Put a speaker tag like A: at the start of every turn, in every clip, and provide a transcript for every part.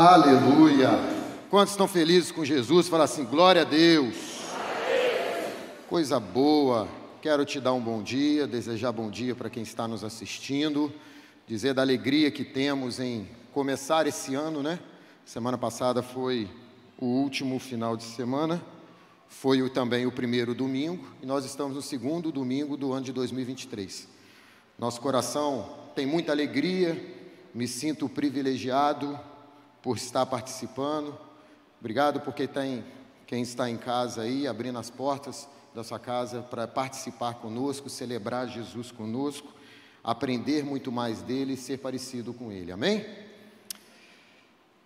A: Aleluia. Quantos estão felizes com Jesus? Fala assim: glória a Deus. Coisa boa. Quero te dar um bom dia, desejar bom dia para quem está nos assistindo, dizer da alegria que temos em começar esse ano, né? Semana passada foi o último final de semana, foi também o primeiro domingo, e nós estamos no segundo domingo do ano de 2023. Nosso coração tem muita alegria, me sinto privilegiado por estar participando. Obrigado porque tem quem está em casa aí, abrindo as portas da sua casa para participar conosco, celebrar Jesus conosco, aprender muito mais dele e ser parecido com ele. Amém?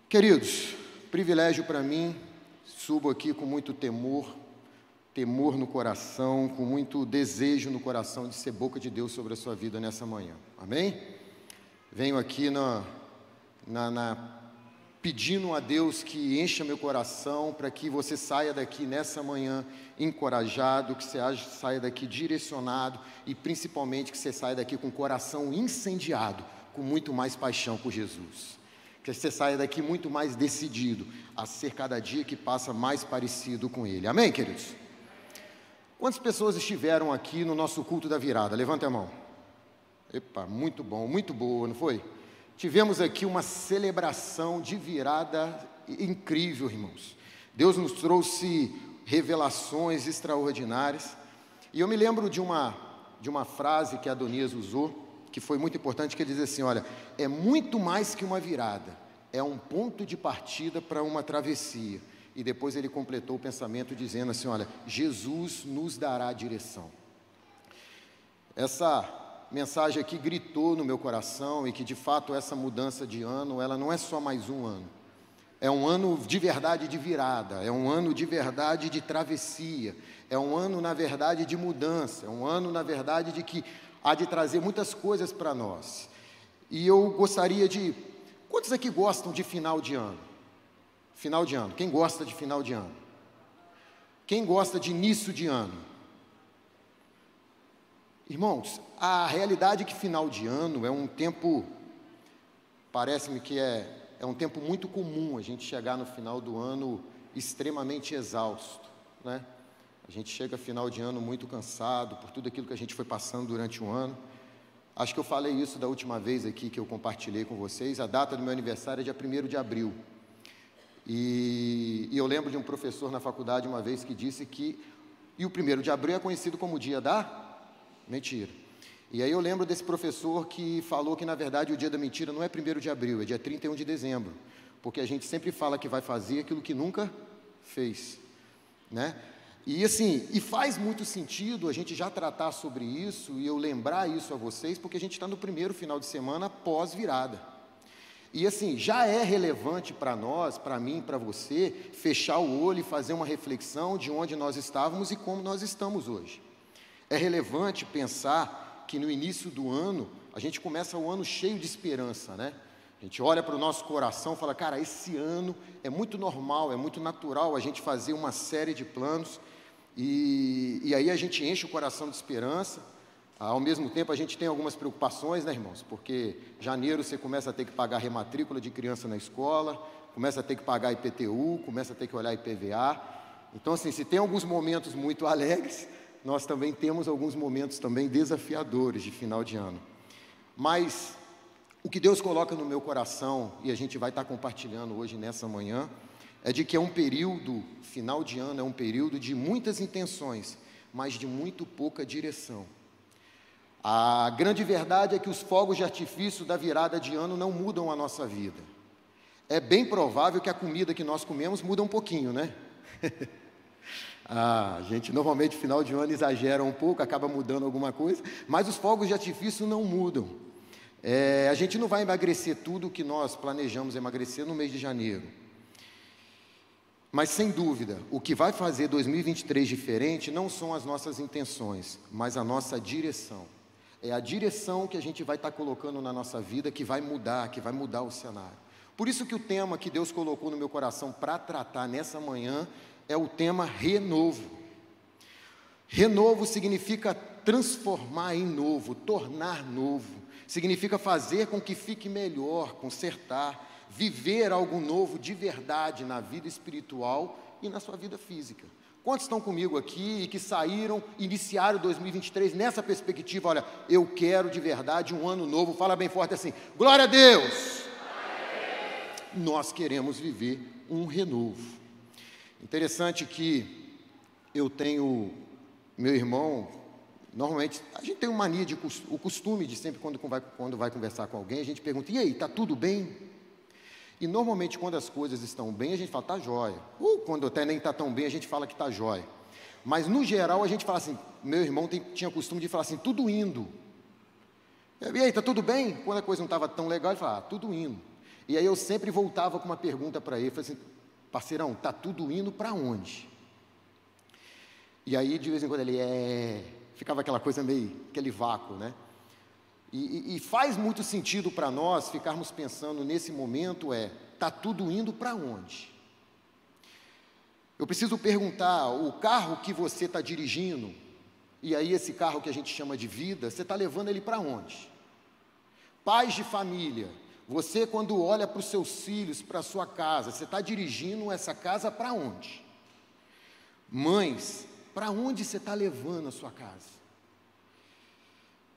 A: Queridos, privilégio para mim, subo aqui com muito temor, temor no coração, com muito desejo no coração de ser boca de Deus sobre a sua vida nessa manhã. Amém? Venho aqui na, na, na pedindo a Deus que encha meu coração para que você saia daqui nessa manhã encorajado, que você saia daqui direcionado e principalmente que você saia daqui com o coração incendiado, com muito mais paixão por Jesus. Que você saia daqui muito mais decidido a ser cada dia que passa mais parecido com Ele. Amém, queridos? Quantas pessoas estiveram aqui no nosso culto da virada? Levanta a mão. Epa, muito bom, muito boa, não foi? Tivemos aqui uma celebração de virada incrível, irmãos. Deus nos trouxe revelações extraordinárias. E eu me lembro de uma, de uma frase que Adonias usou, que foi muito importante, que ele diz assim: olha, é muito mais que uma virada, é um ponto de partida para uma travessia. E depois ele completou o pensamento dizendo assim: olha, Jesus nos dará direção. Essa mensagem aqui gritou no meu coração e que de fato essa mudança de ano, ela não é só mais um ano. É um ano de verdade de virada, é um ano de verdade de travessia, é um ano, na verdade, de mudança, é um ano, na verdade, de que há de trazer muitas coisas para nós. E eu gostaria de. Quantos aqui gostam de final de ano? Final de ano. Quem gosta de final de ano? Quem gosta de início de ano? Irmãos, a realidade é que final de ano é um tempo, parece-me que é, é um tempo muito comum a gente chegar no final do ano extremamente exausto, né? A gente chega final de ano muito cansado por tudo aquilo que a gente foi passando durante o ano. Acho que eu falei isso da última vez aqui que eu compartilhei com vocês. A data do meu aniversário é dia 1 de abril. E, e, eu lembro de um professor na faculdade uma vez que disse que. E o 1 de abril é conhecido como o dia da Mentira. E aí eu lembro desse professor que falou que, na verdade, o dia da mentira não é 1 de abril, é dia 31 de dezembro. Porque a gente sempre fala que vai fazer aquilo que nunca fez. Né? E assim, e faz muito sentido a gente já tratar sobre isso e eu lembrar isso a vocês, porque a gente está no primeiro final de semana pós-virada. E assim, já é relevante para nós, para mim, para você, fechar o olho e fazer uma reflexão de onde nós estávamos e como nós estamos hoje. É relevante pensar que no início do ano, a gente começa o ano cheio de esperança, né? A gente olha para o nosso coração e fala, cara, esse ano é muito normal, é muito natural a gente fazer uma série de planos e, e aí a gente enche o coração de esperança. Ao mesmo tempo, a gente tem algumas preocupações, né, irmãos? Porque janeiro você começa a ter que pagar rematrícula de criança na escola, começa a ter que pagar IPTU, começa a ter que olhar IPVA. Então, assim, se tem alguns momentos muito alegres, nós também temos alguns momentos também desafiadores de final de ano. Mas o que Deus coloca no meu coração, e a gente vai estar compartilhando hoje nessa manhã, é de que é um período, final de ano, é um período de muitas intenções, mas de muito pouca direção. A grande verdade é que os fogos de artifício da virada de ano não mudam a nossa vida. É bem provável que a comida que nós comemos muda um pouquinho, né? Ah, a gente normalmente final de ano exagera um pouco, acaba mudando alguma coisa, mas os fogos de artifício não mudam. É, a gente não vai emagrecer tudo o que nós planejamos emagrecer no mês de janeiro. Mas sem dúvida, o que vai fazer 2023 diferente não são as nossas intenções, mas a nossa direção. É a direção que a gente vai estar colocando na nossa vida que vai mudar, que vai mudar o cenário. Por isso que o tema que Deus colocou no meu coração para tratar nessa manhã é o tema renovo. Renovo significa transformar em novo, tornar novo, significa fazer com que fique melhor, consertar, viver algo novo de verdade na vida espiritual e na sua vida física. Quantos estão comigo aqui e que saíram, iniciaram 2023 nessa perspectiva? Olha, eu quero de verdade um ano novo. Fala bem forte assim: Glória a Deus! Nós queremos viver um renovo. Interessante que eu tenho meu irmão, normalmente a gente tem uma mania de o costume de sempre quando vai, quando vai conversar com alguém, a gente pergunta: "E aí, tá tudo bem?" E normalmente, quando as coisas estão bem, a gente fala, tá jóia. Ou quando até nem está tão bem, a gente fala que tá jóia. Mas no geral, a gente fala assim: meu irmão tem, tinha costume de falar assim, tudo indo. E aí, tá tudo bem? Quando a coisa não estava tão legal, ele falava, ah, tudo indo. E aí eu sempre voltava com uma pergunta para ele, falei assim, parceirão, tá tudo indo para onde? E aí, de vez em quando, ele é. Ficava aquela coisa meio, aquele vácuo, né? E, e, faz muito sentido para nós ficarmos pensando nesse momento é, está tudo indo para onde? Eu preciso perguntar, o carro que você está dirigindo, e aí esse carro que a gente chama de vida, você está levando ele para onde? Pais de família, você quando olha para os seus filhos, para a sua casa, você está dirigindo essa casa para onde? Mães, para onde você está levando a sua casa?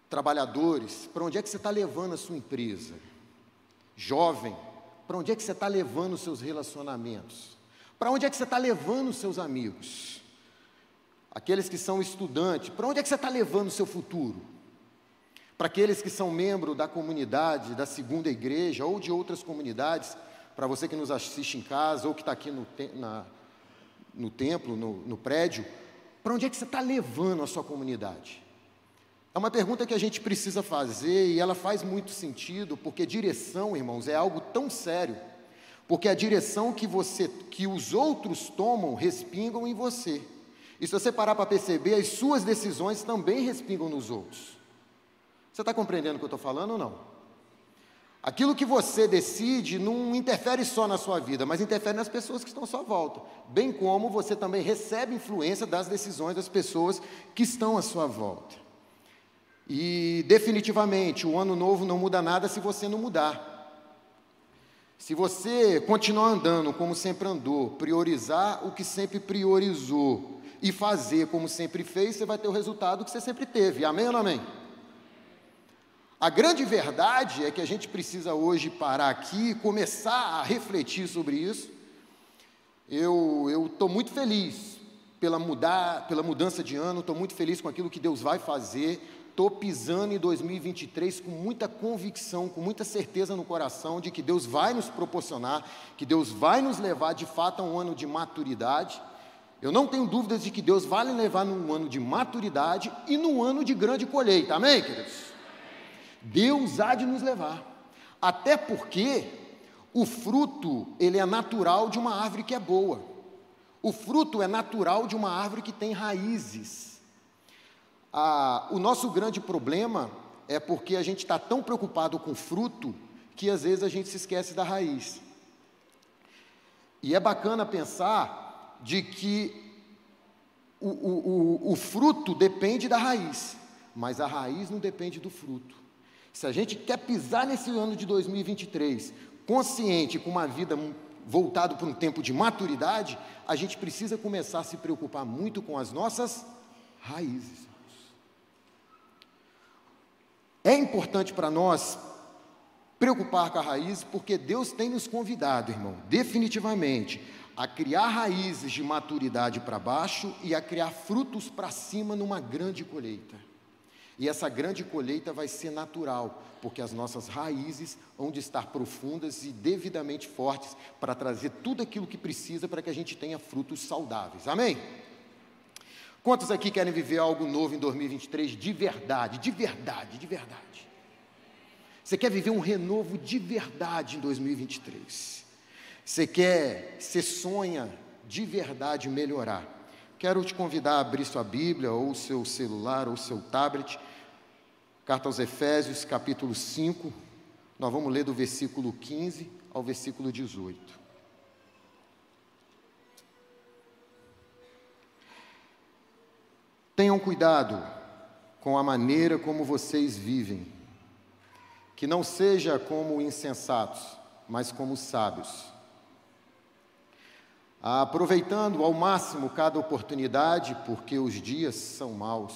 A: Trabalhadores, para onde é que você está levando a sua empresa? Jovem, para onde é que você está levando os seus relacionamentos? Para onde é que você está levando os seus amigos? Aqueles que são estudantes, para onde é que você está levando o seu futuro? Para aqueles que são membros da comunidade, da segunda igreja ou de outras comunidades, para você que nos assiste em casa ou que está aqui no, te na, no templo, no, no prédio, para onde é que você está levando a sua comunidade? É uma pergunta que a gente precisa fazer e ela faz muito sentido, porque direção, irmãos, é algo tão sério. Porque a direção que você, que os outros tomam, respingam em você. E se você parar para perceber, as suas decisões também respingam nos outros. Você está compreendendo o que eu estou falando ou não? Aquilo que você decide não interfere só na sua vida, mas interfere nas pessoas que estão à sua volta. Bem como você também recebe influência das decisões das pessoas que estão à sua volta. E definitivamente o ano novo não muda nada se você não mudar. Se você continuar andando como sempre andou, priorizar o que sempre priorizou e fazer como sempre fez, você vai ter o resultado que você sempre teve. Amém ou não amém? A grande verdade é que a gente precisa hoje parar aqui e começar a refletir sobre isso. Eu estou muito feliz pela, mudar, pela mudança de ano, estou muito feliz com aquilo que Deus vai fazer estou pisando em 2023 com muita convicção, com muita certeza no coração de que Deus vai nos proporcionar, que Deus vai nos levar de fato a um ano de maturidade. Eu não tenho dúvidas de que Deus vai levar num ano de maturidade e num ano de grande colheita, amém, queridos? Deus há de nos levar, até porque o fruto, ele é natural de uma árvore que é boa, o fruto é natural de uma árvore que tem raízes. Ah, o nosso grande problema é porque a gente está tão preocupado com o fruto que às vezes a gente se esquece da raiz. E é bacana pensar de que o, o, o, o fruto depende da raiz, mas a raiz não depende do fruto. Se a gente quer pisar nesse ano de 2023 consciente, com uma vida voltada para um tempo de maturidade, a gente precisa começar a se preocupar muito com as nossas raízes. É importante para nós preocupar com a raiz, porque Deus tem nos convidado, irmão, definitivamente, a criar raízes de maturidade para baixo e a criar frutos para cima numa grande colheita. E essa grande colheita vai ser natural, porque as nossas raízes vão de estar profundas e devidamente fortes para trazer tudo aquilo que precisa para que a gente tenha frutos saudáveis. Amém? Quantos aqui querem viver algo novo em 2023 de verdade, de verdade, de verdade? Você quer viver um renovo de verdade em 2023? Você quer, você sonha de verdade melhorar? Quero te convidar a abrir sua Bíblia, ou seu celular, ou seu tablet, carta aos Efésios, capítulo 5, nós vamos ler do versículo 15 ao versículo 18. Tenham cuidado com a maneira como vocês vivem, que não seja como insensatos, mas como sábios. Aproveitando ao máximo cada oportunidade, porque os dias são maus.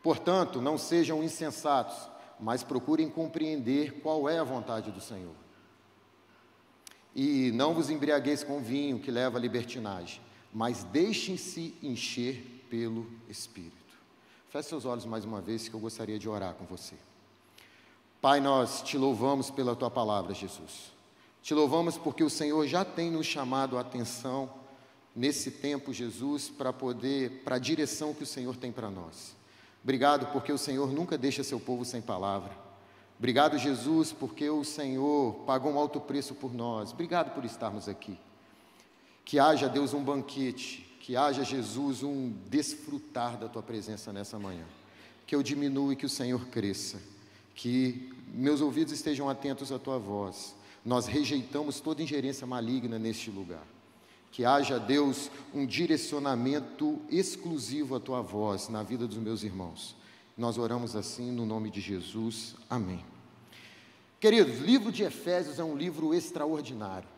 A: Portanto, não sejam insensatos, mas procurem compreender qual é a vontade do Senhor. E não vos embriagueis com vinho que leva à libertinagem, mas deixem-se encher pelo Espírito. Feche seus olhos mais uma vez, que eu gostaria de orar com você. Pai, nós te louvamos pela tua palavra, Jesus. Te louvamos porque o Senhor já tem nos chamado a atenção nesse tempo, Jesus, para poder, para a direção que o Senhor tem para nós. Obrigado porque o Senhor nunca deixa seu povo sem palavra. Obrigado, Jesus, porque o Senhor pagou um alto preço por nós. Obrigado por estarmos aqui. Que haja, Deus, um banquete, que haja, Jesus, um desfrutar da tua presença nessa manhã. Que eu diminua e que o Senhor cresça. Que meus ouvidos estejam atentos à tua voz. Nós rejeitamos toda ingerência maligna neste lugar. Que haja, Deus, um direcionamento exclusivo à tua voz na vida dos meus irmãos. Nós oramos assim no nome de Jesus. Amém. Queridos, o livro de Efésios é um livro extraordinário.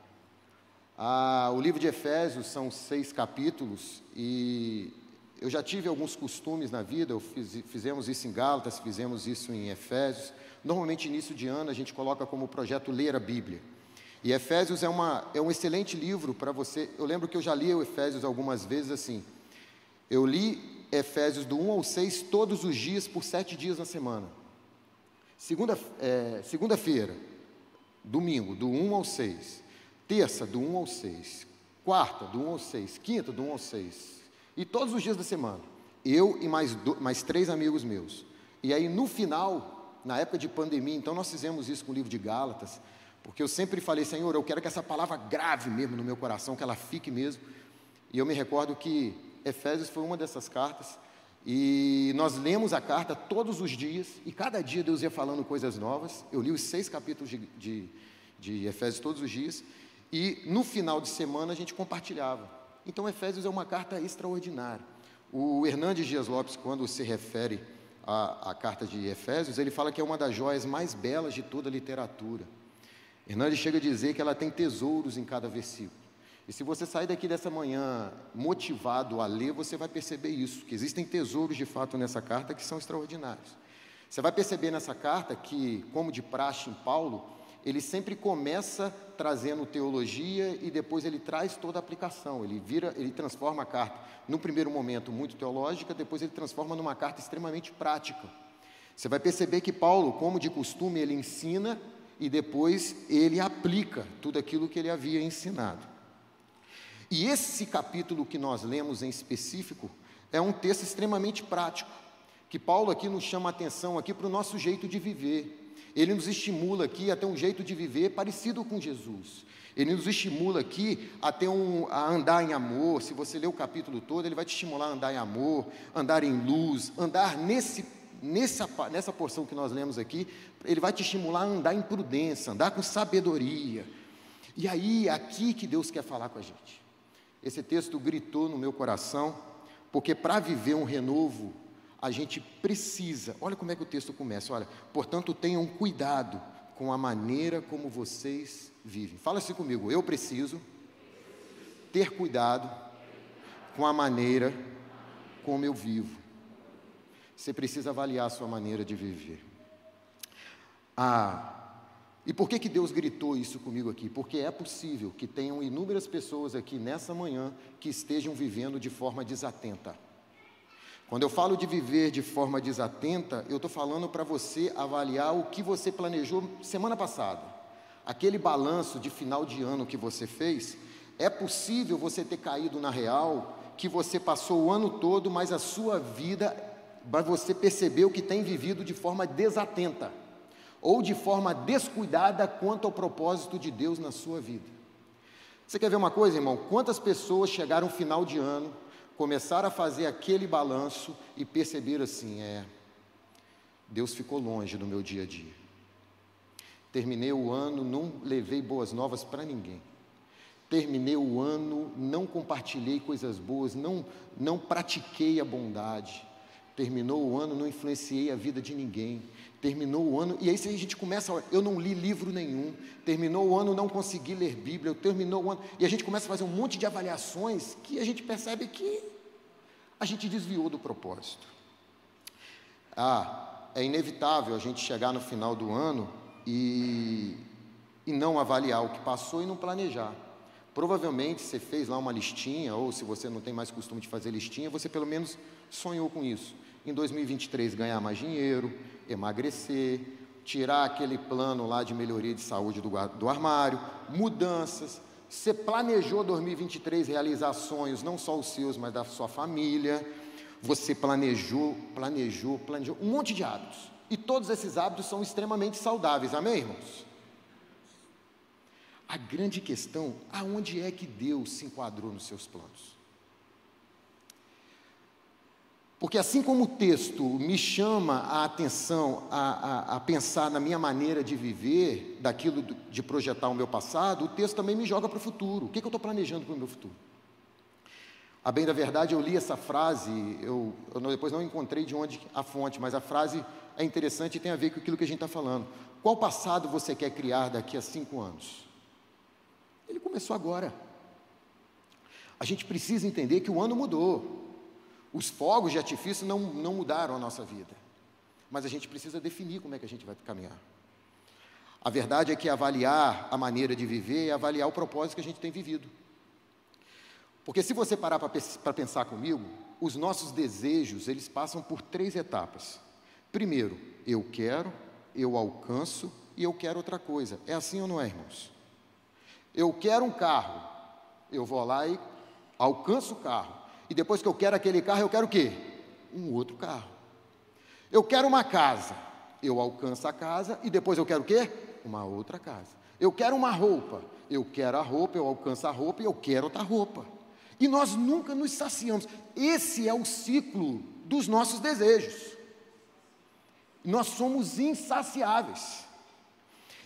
A: Ah, o livro de Efésios são seis capítulos e eu já tive alguns costumes na vida, fiz, fizemos isso em Gálatas, fizemos isso em Efésios. Normalmente, início de ano, a gente coloca como projeto ler a Bíblia. E Efésios é, uma, é um excelente livro para você. Eu lembro que eu já li o Efésios algumas vezes assim. Eu li Efésios do 1 ao 6 todos os dias, por sete dias na semana. Segunda, é, segunda-feira, domingo, do 1 ao 6. Terça, do 1 ao 6. Quarta, do 1 ao 6. Quinta, do 1 ao 6. E todos os dias da semana. Eu e mais, do, mais três amigos meus. E aí, no final, na época de pandemia, então nós fizemos isso com o livro de Gálatas. Porque eu sempre falei, Senhor, eu quero que essa palavra grave mesmo no meu coração, que ela fique mesmo. E eu me recordo que Efésios foi uma dessas cartas. E nós lemos a carta todos os dias, e cada dia Deus ia falando coisas novas. Eu li os seis capítulos de, de, de Efésios todos os dias, e no final de semana a gente compartilhava. Então, Efésios é uma carta extraordinária. O Hernandes Dias Lopes, quando se refere à, à carta de Efésios, ele fala que é uma das joias mais belas de toda a literatura. Hernandes chega a dizer que ela tem tesouros em cada versículo. E se você sair daqui dessa manhã motivado a ler, você vai perceber isso, que existem tesouros de fato nessa carta que são extraordinários. Você vai perceber nessa carta que, como de praxe em Paulo, ele sempre começa trazendo teologia e depois ele traz toda a aplicação. Ele vira, ele transforma a carta, no primeiro momento muito teológica, depois ele transforma numa carta extremamente prática. Você vai perceber que Paulo, como de costume, ele ensina e depois ele aplica tudo aquilo que ele havia ensinado. E esse capítulo que nós lemos em específico é um texto extremamente prático, que Paulo aqui nos chama a atenção aqui para o nosso jeito de viver. Ele nos estimula aqui a ter um jeito de viver parecido com Jesus. Ele nos estimula aqui a, ter um, a andar em amor. Se você ler o capítulo todo, ele vai te estimular a andar em amor, andar em luz, andar nesse nessa, nessa porção que nós lemos aqui, ele vai te estimular a andar em prudência, andar com sabedoria. E aí, é aqui que Deus quer falar com a gente. Esse texto gritou no meu coração, porque para viver um renovo, a gente precisa. Olha como é que o texto começa. Olha, portanto, tenham cuidado com a maneira como vocês vivem. Fala assim comigo. Eu preciso ter cuidado com a maneira como eu vivo. Você precisa avaliar a sua maneira de viver. Ah, e por que, que Deus gritou isso comigo aqui? Porque é possível que tenham inúmeras pessoas aqui nessa manhã que estejam vivendo de forma desatenta. Quando eu falo de viver de forma desatenta, eu estou falando para você avaliar o que você planejou semana passada. Aquele balanço de final de ano que você fez, é possível você ter caído na real, que você passou o ano todo, mas a sua vida você percebeu que tem vivido de forma desatenta ou de forma descuidada quanto ao propósito de Deus na sua vida. Você quer ver uma coisa, irmão? Quantas pessoas chegaram final de ano, começaram a fazer aquele balanço e perceberam assim: é, Deus ficou longe do meu dia a dia. Terminei o ano, não levei boas novas para ninguém. Terminei o ano, não compartilhei coisas boas, não, não pratiquei a bondade Terminou o ano, não influenciei a vida de ninguém. Terminou o ano, e aí a gente começa, eu não li livro nenhum. Terminou o ano, não consegui ler Bíblia. Terminou o ano, e a gente começa a fazer um monte de avaliações que a gente percebe que a gente desviou do propósito. Ah, é inevitável a gente chegar no final do ano e, e não avaliar o que passou e não planejar. Provavelmente você fez lá uma listinha, ou se você não tem mais costume de fazer listinha, você pelo menos sonhou com isso. Em 2023 ganhar mais dinheiro, emagrecer, tirar aquele plano lá de melhoria de saúde do, do armário, mudanças. Você planejou 2023 realizar sonhos, não só os seus, mas da sua família. Você planejou, planejou, planejou um monte de hábitos. E todos esses hábitos são extremamente saudáveis, amém, irmãos? A grande questão, aonde é que Deus se enquadrou nos seus planos? Porque assim como o texto me chama a atenção a, a, a, pensar na minha maneira de viver, daquilo de projetar o meu passado, o texto também me joga para o futuro. O que, que eu estou planejando para o meu futuro? A bem da verdade, eu li essa frase, eu, eu depois não encontrei de onde a fonte, mas a frase é interessante e tem a ver com aquilo que a gente está falando. Qual passado você quer criar daqui a cinco anos? Ele começou agora. A gente precisa entender que o ano mudou. Os fogos de artifício não, não mudaram a nossa vida. Mas a gente precisa definir como é que a gente vai caminhar. A verdade é que avaliar a maneira de viver é avaliar o propósito que a gente tem vivido. Porque se você parar para pensar comigo, os nossos desejos, eles passam por três etapas. Primeiro, eu quero, eu alcanço e eu quero outra coisa. É assim ou não é, irmãos? Eu quero um carro. Eu vou lá e alcanço o carro. E depois que eu quero aquele carro, eu quero o quê? Um outro carro. Eu quero uma casa. Eu alcanço a casa e depois eu quero o quê? Uma outra casa. Eu quero uma roupa. Eu quero a roupa, eu alcanço a roupa e eu quero outra roupa. E nós nunca nos saciamos. Esse é o ciclo dos nossos desejos. Nós somos insaciáveis.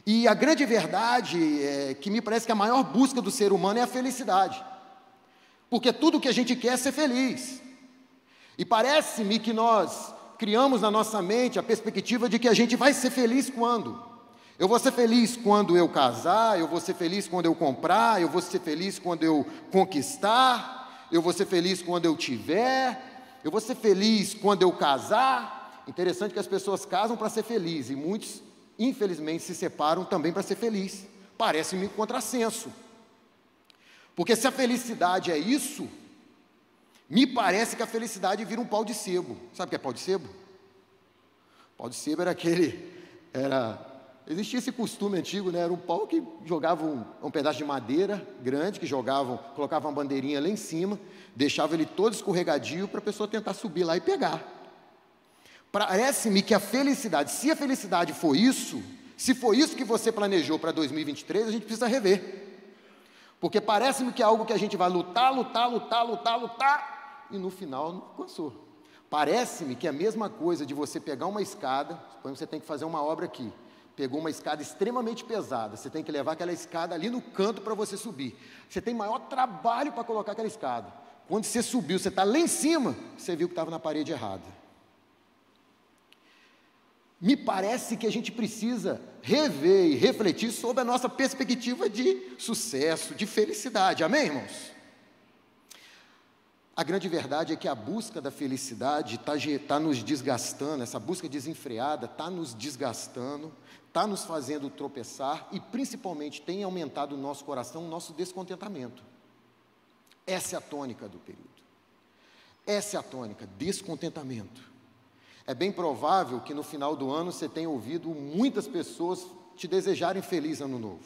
A: E a grande verdade é que me parece que a maior busca do ser humano é a felicidade. Porque tudo que a gente quer é ser feliz. E parece-me que nós criamos na nossa mente a perspectiva de que a gente vai ser feliz quando? Eu vou ser feliz quando eu casar, eu vou ser feliz quando eu comprar, eu vou ser feliz quando eu conquistar, eu vou ser feliz quando eu tiver, eu vou ser feliz quando eu casar. Interessante que as pessoas casam para ser feliz e muitos infelizmente, se separam também para ser feliz. Parece-me um contrassenso. Porque se a felicidade é isso, me parece que a felicidade vira um pau de sebo. Sabe o que é pau de sebo? Pau de sebo era aquele. Era, existia esse costume antigo, né? Era um pau que jogava um, um pedaço de madeira grande, que jogavam, colocavam uma bandeirinha lá em cima, deixava ele todo escorregadio para a pessoa tentar subir lá e pegar. Parece-me que a felicidade, se a felicidade for isso, se for isso que você planejou para 2023, a gente precisa rever. Porque parece-me que é algo que a gente vai lutar, lutar, lutar, lutar, lutar, e no final não alcançou. Parece-me que é a mesma coisa de você pegar uma escada, suponho que você tem que fazer uma obra aqui, pegou uma escada extremamente pesada, você tem que levar aquela escada ali no canto para você subir. Você tem maior trabalho para colocar aquela escada. Quando você subiu, você está lá em cima, você viu que estava na parede errada. Me parece que a gente precisa rever e refletir sobre a nossa perspectiva de sucesso, de felicidade. Amém, irmãos? A grande verdade é que a busca da felicidade está tá nos desgastando, essa busca desenfreada está nos desgastando, está nos fazendo tropeçar e, principalmente, tem aumentado no nosso coração o nosso descontentamento. Essa é a tônica do período. Essa é a tônica, descontentamento. É bem provável que no final do ano você tenha ouvido muitas pessoas te desejarem feliz ano novo.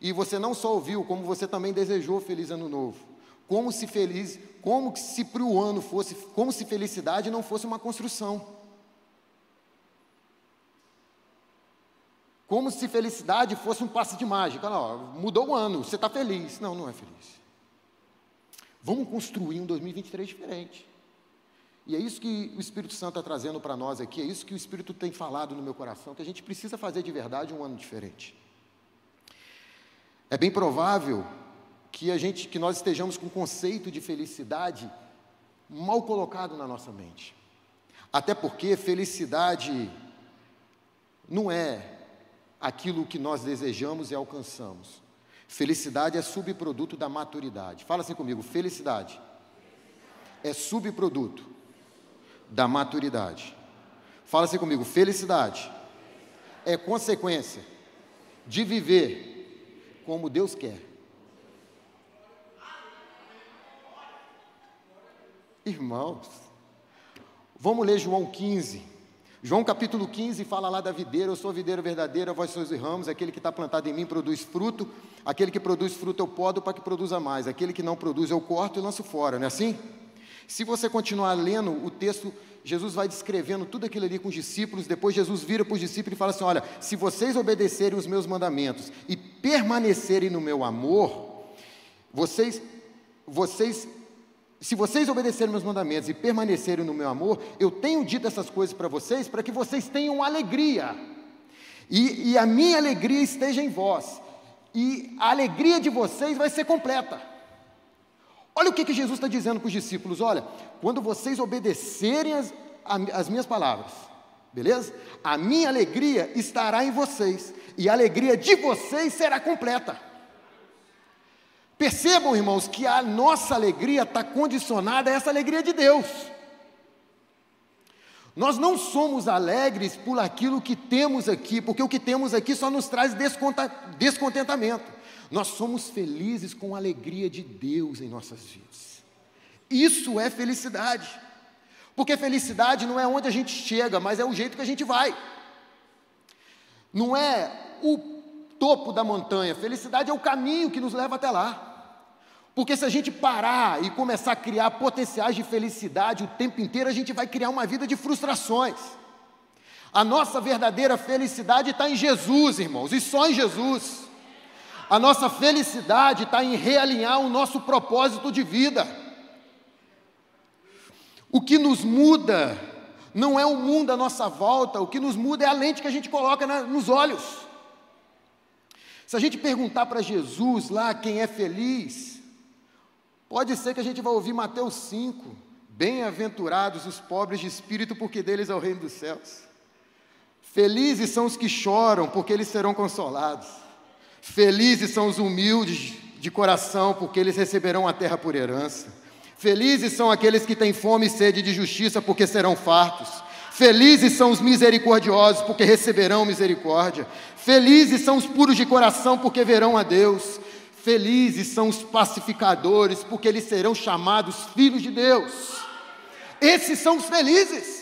A: E você não só ouviu, como você também desejou feliz ano novo. Como se feliz, como se para o ano fosse, como se felicidade não fosse uma construção. Como se felicidade fosse um passe de mágica. Não, mudou o ano, você está feliz. Não, não é feliz. Vamos construir um 2023 diferente. E é isso que o Espírito Santo está trazendo para nós aqui, é isso que o Espírito tem falado no meu coração, que a gente precisa fazer de verdade um ano diferente. É bem provável que a gente, que nós estejamos com o conceito de felicidade mal colocado na nossa mente. Até porque felicidade não é aquilo que nós desejamos e alcançamos. Felicidade é subproduto da maturidade. Fala assim comigo: felicidade é subproduto da maturidade. Fala assim comigo: felicidade é consequência de viver como Deus quer. Irmãos, vamos ler João 15. João capítulo 15 fala lá da videira, eu sou a videira verdadeira, vós sois os ramos, aquele que está plantado em mim produz fruto, aquele que produz fruto eu podo para que produza mais, aquele que não produz eu corto e lanço fora, não é assim? Se você continuar lendo o texto, Jesus vai descrevendo tudo aquilo ali com os discípulos, depois Jesus vira para os discípulos e fala assim: Olha, se vocês obedecerem os meus mandamentos e permanecerem no meu amor, vocês, vocês se vocês obedecerem meus mandamentos e permanecerem no meu amor, eu tenho dito essas coisas para vocês para que vocês tenham alegria. E, e, a minha alegria esteja em vós. E a alegria de vocês vai ser completa. Olha o que, que Jesus está dizendo para os discípulos: olha, quando vocês obedecerem as, as minhas palavras, beleza? A minha alegria estará em vocês, e a alegria de vocês será completa. Percebam, irmãos, que a nossa alegria está condicionada a essa alegria de Deus. Nós não somos alegres por aquilo que temos aqui, porque o que temos aqui só nos traz descontentamento. Nós somos felizes com a alegria de Deus em nossas vidas. Isso é felicidade. Porque felicidade não é onde a gente chega, mas é o jeito que a gente vai. Não é o topo da montanha, felicidade é o caminho que nos leva até lá. Porque se a gente parar e começar a criar potenciais de felicidade o tempo inteiro, a gente vai criar uma vida de frustrações. A nossa verdadeira felicidade está em Jesus, irmãos, e só em Jesus. A nossa felicidade está em realinhar o nosso propósito de vida. O que nos muda não é o mundo à nossa volta, o que nos muda é a lente que a gente coloca na, nos olhos. Se a gente perguntar para Jesus lá quem é feliz, Pode ser que a gente vá ouvir Mateus 5. Bem-aventurados os pobres de espírito, porque deles é o reino dos céus. Felizes são os que choram, porque eles serão consolados. Felizes são os humildes de coração, porque eles receberão a terra por herança. Felizes são aqueles que têm fome e sede de justiça, porque serão fartos. Felizes são os misericordiosos, porque receberão misericórdia. Felizes são os puros de coração, porque verão a Deus. Felizes são os pacificadores, porque eles serão chamados filhos de Deus. Esses são os felizes.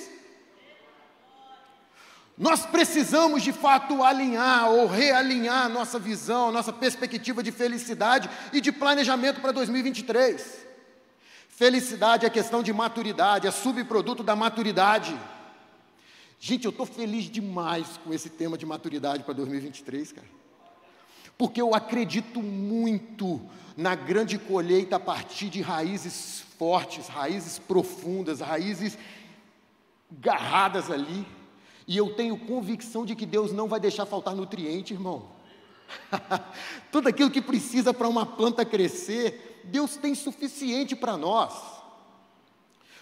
A: Nós precisamos de fato alinhar ou realinhar nossa visão, nossa perspectiva de felicidade e de planejamento para 2023. Felicidade é questão de maturidade, é subproduto da maturidade. Gente, eu estou feliz demais com esse tema de maturidade para 2023, cara porque eu acredito muito na grande colheita a partir de raízes fortes, raízes profundas, raízes garradas ali. E eu tenho convicção de que Deus não vai deixar faltar nutriente, irmão. Tudo aquilo que precisa para uma planta crescer, Deus tem suficiente para nós.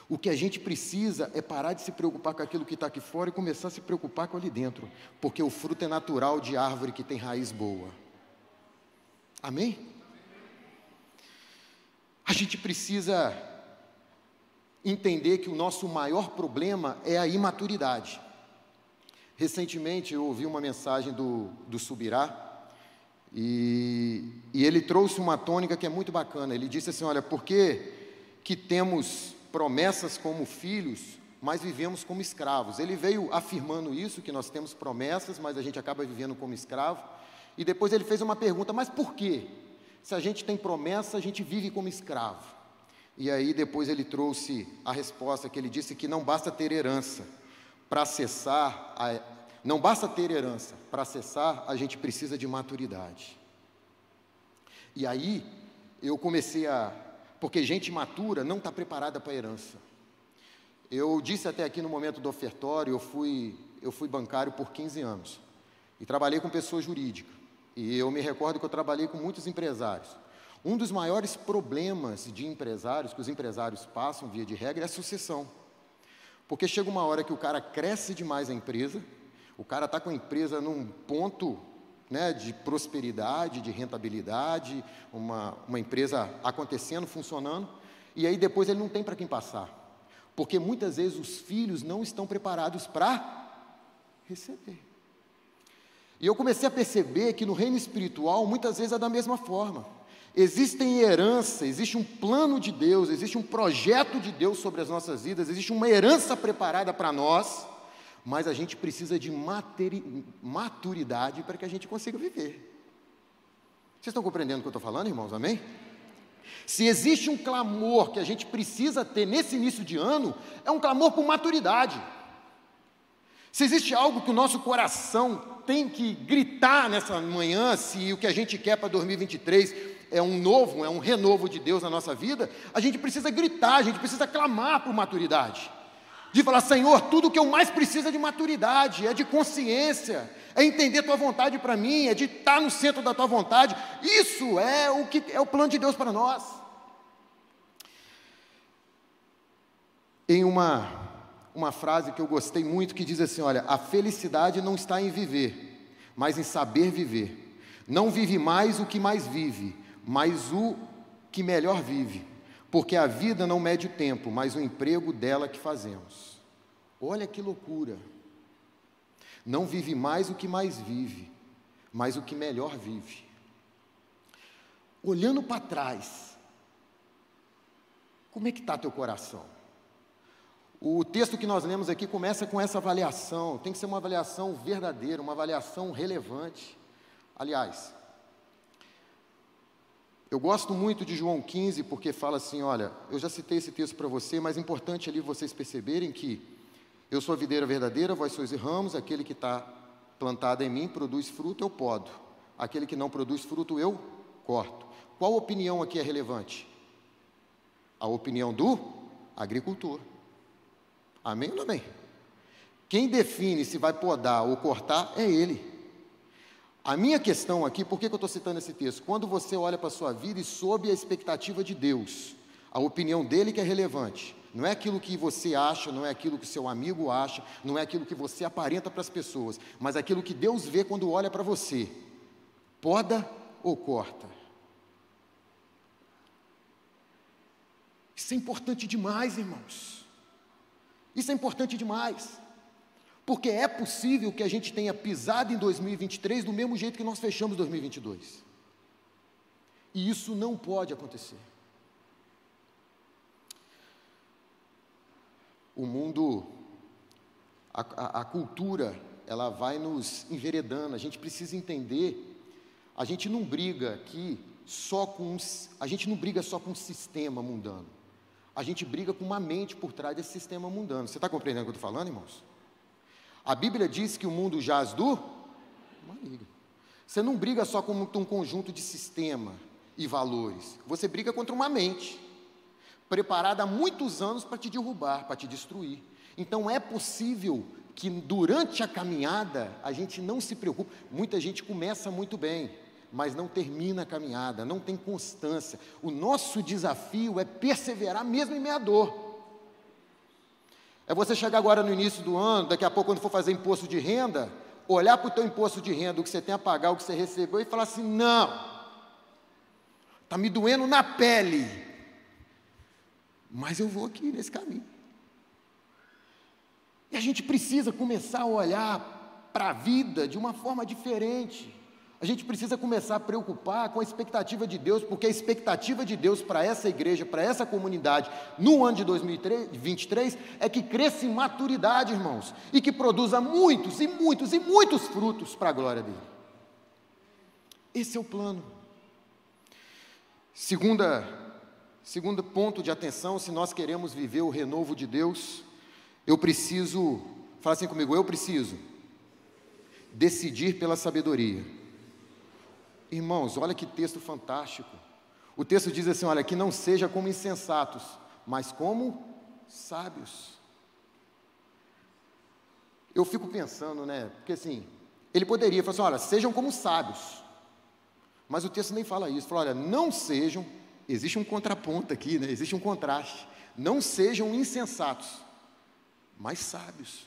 A: O que a gente precisa é parar de se preocupar com aquilo que está aqui fora e começar a se preocupar com ali dentro, porque o fruto é natural de árvore que tem raiz boa. Amém? A gente precisa entender que o nosso maior problema é a imaturidade. Recentemente eu ouvi uma mensagem do, do Subirá e, e ele trouxe uma tônica que é muito bacana. Ele disse assim: Olha, por que, que temos promessas como filhos, mas vivemos como escravos? Ele veio afirmando isso, que nós temos promessas, mas a gente acaba vivendo como escravo. E depois ele fez uma pergunta: mas por quê? Se a gente tem promessa, a gente vive como escravo. E aí depois ele trouxe a resposta que ele disse que não basta ter herança para acessar, a, não basta ter herança para acessar, a gente precisa de maturidade. E aí eu comecei a, porque gente matura não está preparada para a herança. Eu disse até aqui no momento do ofertório, eu fui, eu fui bancário por 15 anos e trabalhei com pessoa jurídica. E eu me recordo que eu trabalhei com muitos empresários. Um dos maiores problemas de empresários, que os empresários passam, via de regra, é a sucessão. Porque chega uma hora que o cara cresce demais a empresa, o cara está com a empresa num ponto né, de prosperidade, de rentabilidade, uma, uma empresa acontecendo, funcionando, e aí depois ele não tem para quem passar. Porque muitas vezes os filhos não estão preparados para receber. E eu comecei a perceber que no reino espiritual, muitas vezes é da mesma forma. Existem herança, existe um plano de Deus, existe um projeto de Deus sobre as nossas vidas, existe uma herança preparada para nós, mas a gente precisa de maturidade para que a gente consiga viver. Vocês estão compreendendo o que eu estou falando, irmãos? Amém? Se existe um clamor que a gente precisa ter nesse início de ano, é um clamor por maturidade. Se existe algo que o nosso coração tem que gritar nessa manhã, se o que a gente quer para 2023 é um novo, é um renovo de Deus na nossa vida, a gente precisa gritar, a gente precisa clamar por maturidade. De falar, Senhor, tudo que eu mais preciso é de maturidade, é de consciência, é entender tua vontade para mim, é de estar no centro da tua vontade. Isso é o que é o plano de Deus para nós. Em uma uma frase que eu gostei muito que diz assim: olha, a felicidade não está em viver, mas em saber viver. Não vive mais o que mais vive, mas o que melhor vive. Porque a vida não mede o tempo, mas o emprego dela que fazemos. Olha que loucura. Não vive mais o que mais vive, mas o que melhor vive. Olhando para trás, como é que está teu coração? O texto que nós lemos aqui começa com essa avaliação, tem que ser uma avaliação verdadeira, uma avaliação relevante. Aliás, eu gosto muito de João 15 porque fala assim: olha, eu já citei esse texto para você, mas é importante ali vocês perceberem que eu sou a videira verdadeira, vós sois ramos, aquele que está plantado em mim produz fruto, eu podo, aquele que não produz fruto, eu corto. Qual opinião aqui é relevante? A opinião do agricultor. Amém ou não amém? Quem define se vai podar ou cortar é ele. A minha questão aqui, por que, eu estou citando esse texto? Quando você olha para a sua vida e sob a expectativa de Deus, a opinião dele que é relevante. Não é aquilo que você acha, não é aquilo que seu amigo acha, não é aquilo que você aparenta para as pessoas, mas aquilo que Deus vê quando olha para você. Poda ou corta? Isso é importante demais, irmãos. Isso é importante demais. Porque é possível que a gente tenha pisado em 2023 do mesmo jeito que nós fechamos 2022. E isso não pode acontecer. O mundo, a, a, a cultura, ela vai nos enveredando. A gente precisa entender. A gente não briga aqui só com. A gente não briga só com um sistema mundano a gente briga com uma mente por trás desse sistema mundano. Você está compreendendo o que eu estou falando, irmãos? A Bíblia diz que o mundo jaz do maligno. Você não briga só com um conjunto de sistema e valores. Você briga contra uma mente preparada há muitos anos para te derrubar, para te destruir. Então é possível que durante a caminhada a gente não se preocupe. Muita gente começa muito bem, mas não termina a caminhada, não tem constância. O nosso desafio é perseverar mesmo em meia dor. É você chegar agora no início do ano, daqui a pouco, quando for fazer imposto de renda, olhar para o teu imposto de renda, o que você tem a pagar, o que você recebeu, e falar assim: não, está me doendo na pele, mas eu vou aqui nesse caminho. E a gente precisa começar a olhar para a vida de uma forma diferente. A gente precisa começar a preocupar com a expectativa de Deus, porque a expectativa de Deus para essa igreja, para essa comunidade, no ano de 2023, é que cresça em maturidade, irmãos, e que produza muitos e muitos e muitos frutos para a glória dele. Esse é o plano. Segunda, segundo ponto de atenção, se nós queremos viver o renovo de Deus, eu preciso, fala assim comigo, eu preciso decidir pela sabedoria. Irmãos, olha que texto fantástico. O texto diz assim: olha, que não seja como insensatos, mas como sábios. Eu fico pensando, né? Porque assim, ele poderia falar assim: olha, sejam como sábios. Mas o texto nem fala isso. Fala, olha, não sejam. Existe um contraponto aqui, né? Existe um contraste. Não sejam insensatos, mas sábios.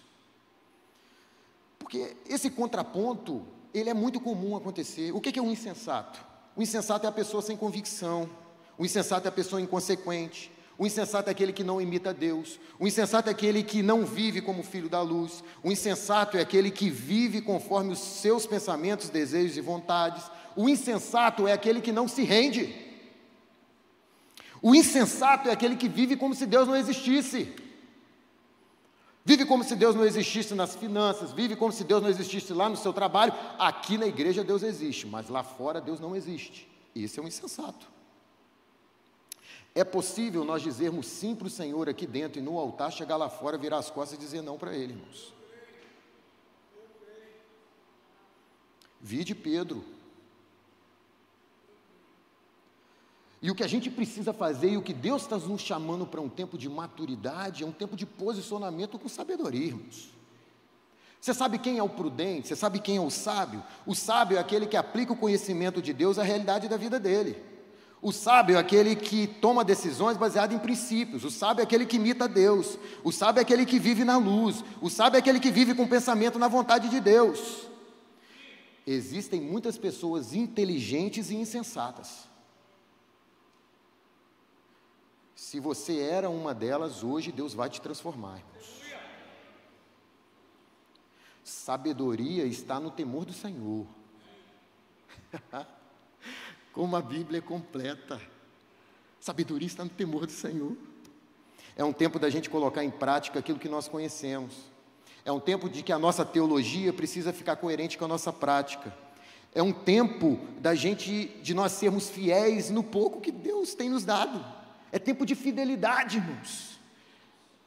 A: Porque esse contraponto, ele é muito comum acontecer. O que é um insensato? O insensato é a pessoa sem convicção, o insensato é a pessoa inconsequente, o insensato é aquele que não imita Deus. O insensato é aquele que não vive como filho da luz. O insensato é aquele que vive conforme os seus pensamentos, desejos e vontades. O insensato é aquele que não se rende. O insensato é aquele que vive como se Deus não existisse. Vive como se Deus não existisse nas finanças, vive como se Deus não existisse lá no seu trabalho. Aqui na igreja Deus existe, mas lá fora Deus não existe. Isso é um insensato. É possível nós dizermos sim para o Senhor aqui dentro e no altar, chegar lá fora, virar as costas e dizer não para Ele, irmãos. Vide Pedro. E o que a gente precisa fazer e o que Deus está nos chamando para um tempo de maturidade é um tempo de posicionamento com sabedoria, irmãos. Você sabe quem é o prudente? Você sabe quem é o sábio? O sábio é aquele que aplica o conhecimento de Deus à realidade da vida dele. O sábio é aquele que toma decisões baseadas em princípios. O sábio é aquele que imita Deus. O sábio é aquele que vive na luz. O sábio é aquele que vive com pensamento na vontade de Deus. Existem muitas pessoas inteligentes e insensatas. Se você era uma delas, hoje Deus vai te transformar, irmãos. Sabedoria está no temor do Senhor. Como a Bíblia é completa. Sabedoria está no temor do Senhor. É um tempo da gente colocar em prática aquilo que nós conhecemos. É um tempo de que a nossa teologia precisa ficar coerente com a nossa prática. É um tempo da gente, de nós sermos fiéis no pouco que Deus tem nos dado. É tempo de fidelidade, irmãos.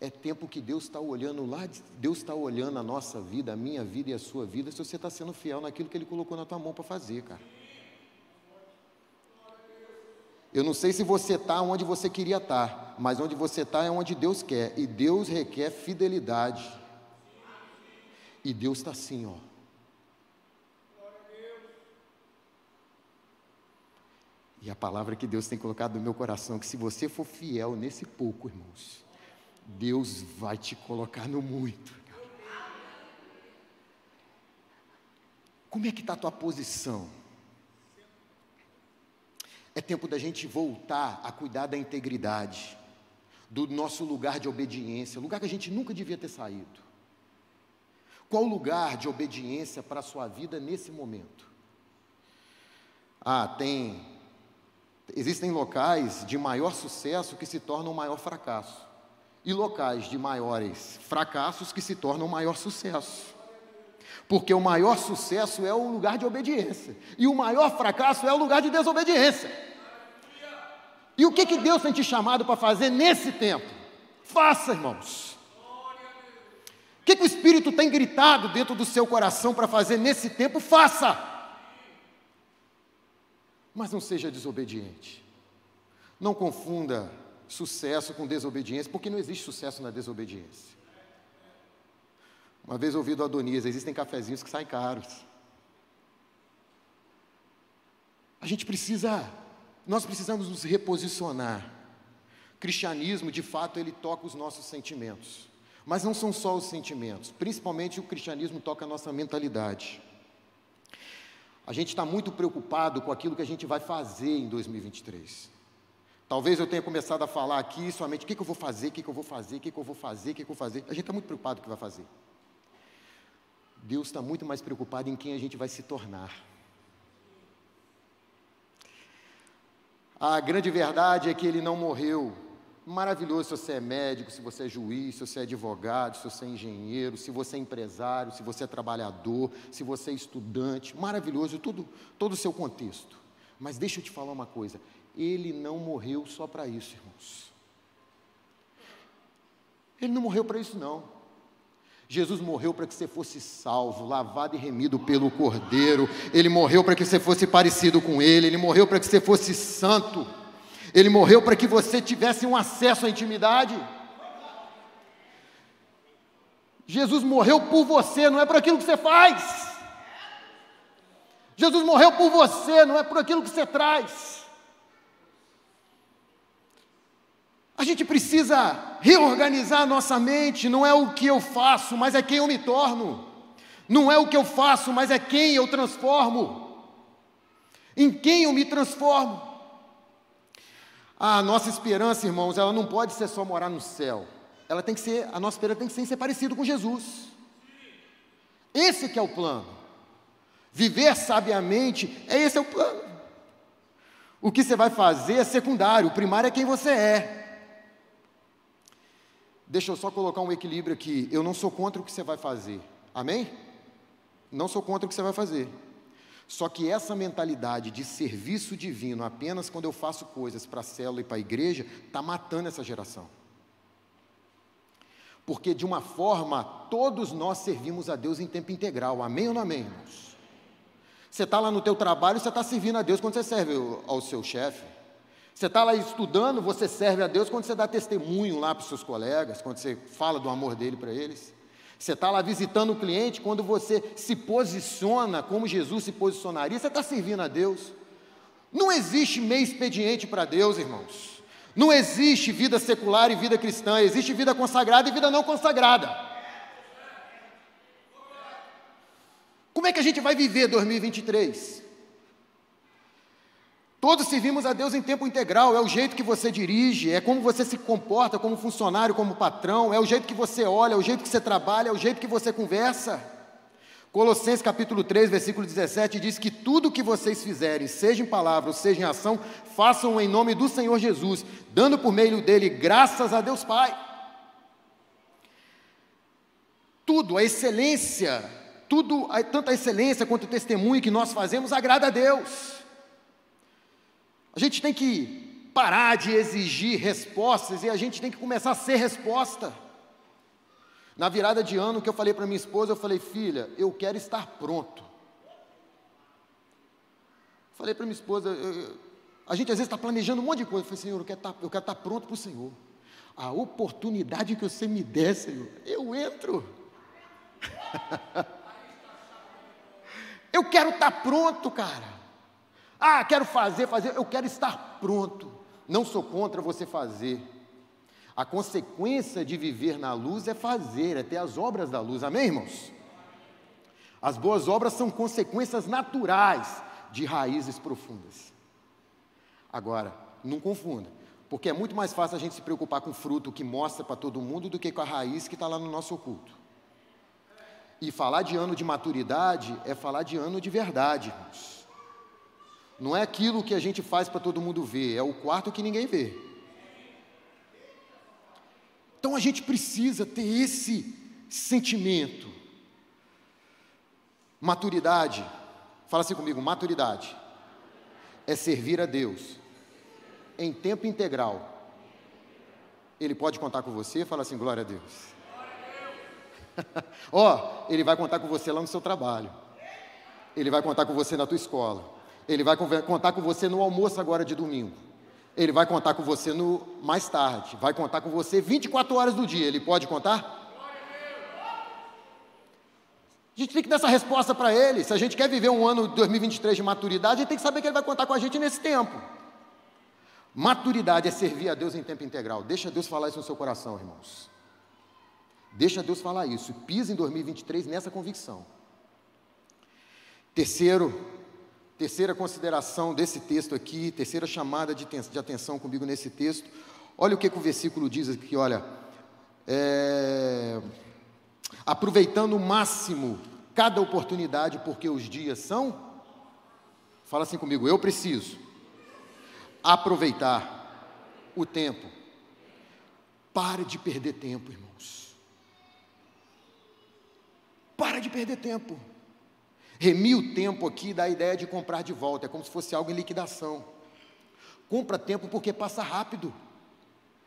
A: É tempo que Deus está olhando lá, Deus está olhando a nossa vida, a minha vida e a sua vida, se você está sendo fiel naquilo que Ele colocou na tua mão para fazer, cara. Eu não sei se você está onde você queria estar, tá, mas onde você está é onde Deus quer, e Deus requer fidelidade. E Deus está assim, ó. E a palavra que Deus tem colocado no meu coração, é que se você for fiel nesse pouco, irmãos, Deus vai te colocar no muito. Como é que está a tua posição? É tempo da gente voltar a cuidar da integridade, do nosso lugar de obediência, lugar que a gente nunca devia ter saído. Qual lugar de obediência para a sua vida nesse momento? Ah, tem. Existem locais de maior sucesso que se tornam maior fracasso, e locais de maiores fracassos que se tornam maior sucesso. Porque o maior sucesso é o lugar de obediência, e o maior fracasso é o lugar de desobediência. E o que, que Deus tem te chamado para fazer nesse tempo? Faça, irmãos. O que, que o Espírito tem gritado dentro do seu coração para fazer nesse tempo? Faça. Mas não seja desobediente. Não confunda sucesso com desobediência, porque não existe sucesso na desobediência. Uma vez ouvi do Adonias, existem cafezinhos que saem caros. A gente precisa, nós precisamos nos reposicionar. cristianismo, de fato, ele toca os nossos sentimentos. Mas não são só os sentimentos, principalmente o cristianismo toca a nossa mentalidade. A gente está muito preocupado com aquilo que a gente vai fazer em 2023. Talvez eu tenha começado a falar aqui somente o que, que eu vou fazer, o que, que eu vou fazer, o que, que eu vou fazer, o que, que eu vou fazer. A gente está muito preocupado com o que vai fazer. Deus está muito mais preocupado em quem a gente vai se tornar. A grande verdade é que ele não morreu. Maravilhoso se você é médico, se você é juiz, se você é advogado, se você é engenheiro, se você é empresário, se você é trabalhador, se você é estudante. Maravilhoso, tudo, todo o seu contexto. Mas deixa eu te falar uma coisa: ele não morreu só para isso, irmãos. Ele não morreu para isso, não. Jesus morreu para que você fosse salvo, lavado e remido pelo Cordeiro. Ele morreu para que você fosse parecido com Ele. Ele morreu para que você fosse santo. Ele morreu para que você tivesse um acesso à intimidade. Jesus morreu por você, não é por aquilo que você faz. Jesus morreu por você, não é por aquilo que você traz. A gente precisa reorganizar a nossa mente, não é o que eu faço, mas é quem eu me torno. Não é o que eu faço, mas é quem eu transformo. Em quem eu me transformo. A nossa esperança, irmãos, ela não pode ser só morar no céu. Ela tem que ser, a nossa esperança tem que ser, ser parecido com Jesus. Esse que é o plano. Viver sabiamente, é esse é o plano. O que você vai fazer é secundário, o primário é quem você é. Deixa eu só colocar um equilíbrio aqui. Eu não sou contra o que você vai fazer. Amém? Não sou contra o que você vai fazer. Só que essa mentalidade de serviço divino apenas quando eu faço coisas para a célula e para a igreja, está matando essa geração. Porque de uma forma, todos nós servimos a Deus em tempo integral. Amém ou não amém, irmãos? Você está lá no teu trabalho, você está servindo a Deus quando você serve ao seu chefe. Você está lá estudando, você serve a Deus quando você dá testemunho lá para os seus colegas, quando você fala do amor dele para eles. Você está lá visitando o cliente, quando você se posiciona como Jesus se posicionaria, você está servindo a Deus. Não existe meio expediente para Deus, irmãos. Não existe vida secular e vida cristã, existe vida consagrada e vida não consagrada. Como é que a gente vai viver 2023? Todos servimos a Deus em tempo integral, é o jeito que você dirige, é como você se comporta como funcionário, como patrão, é o jeito que você olha, é o jeito que você trabalha, é o jeito que você conversa. Colossenses capítulo 3, versículo 17 diz que tudo que vocês fizerem, seja em palavra ou seja em ação, façam em nome do Senhor Jesus, dando por meio dele graças a Deus Pai. Tudo, a excelência, tudo, tanto a excelência quanto o testemunho que nós fazemos agrada a Deus. A gente tem que parar de exigir respostas e a gente tem que começar a ser resposta. Na virada de ano que eu falei para minha esposa, eu falei, filha, eu quero estar pronto. Falei para minha esposa, eu, a gente às vezes está planejando um monte de coisa. Eu falei, Senhor, eu quero estar, tá, eu quero estar pronto para o Senhor. A oportunidade que você me der, Senhor, eu entro. eu quero estar pronto, cara. Ah, quero fazer, fazer, eu quero estar pronto. Não sou contra você fazer. A consequência de viver na luz é fazer, é ter as obras da luz. Amém, irmãos? As boas obras são consequências naturais de raízes profundas. Agora, não confunda, porque é muito mais fácil a gente se preocupar com o fruto que mostra para todo mundo do que com a raiz que está lá no nosso oculto. E falar de ano de maturidade é falar de ano de verdade, irmãos. Não é aquilo que a gente faz para todo mundo ver, é o quarto que ninguém vê. Então a gente precisa ter esse sentimento. Maturidade, fala assim comigo: maturidade é servir a Deus em tempo integral. Ele pode contar com você, fala assim: glória a Deus. Ó, oh, ele vai contar com você lá no seu trabalho. Ele vai contar com você na tua escola. Ele vai contar com você no almoço agora de domingo. Ele vai contar com você no mais tarde, vai contar com você 24 horas do dia. Ele pode contar? A gente tem que dar essa resposta para ele. Se a gente quer viver um ano de 2023 de maturidade, a gente tem que saber que ele vai contar com a gente nesse tempo. Maturidade é servir a Deus em tempo integral. Deixa Deus falar isso no seu coração, irmãos. Deixa Deus falar isso. Pisa em 2023 nessa convicção. Terceiro, Terceira consideração desse texto aqui, terceira chamada de, de atenção comigo nesse texto. Olha o que, que o versículo diz aqui, olha. É, aproveitando o máximo cada oportunidade, porque os dias são. Fala assim comigo, eu preciso aproveitar o tempo. Pare de perder tempo, irmãos. Para de perder tempo. Remir o tempo aqui dá a ideia de comprar de volta, é como se fosse algo em liquidação. Compra tempo porque passa rápido.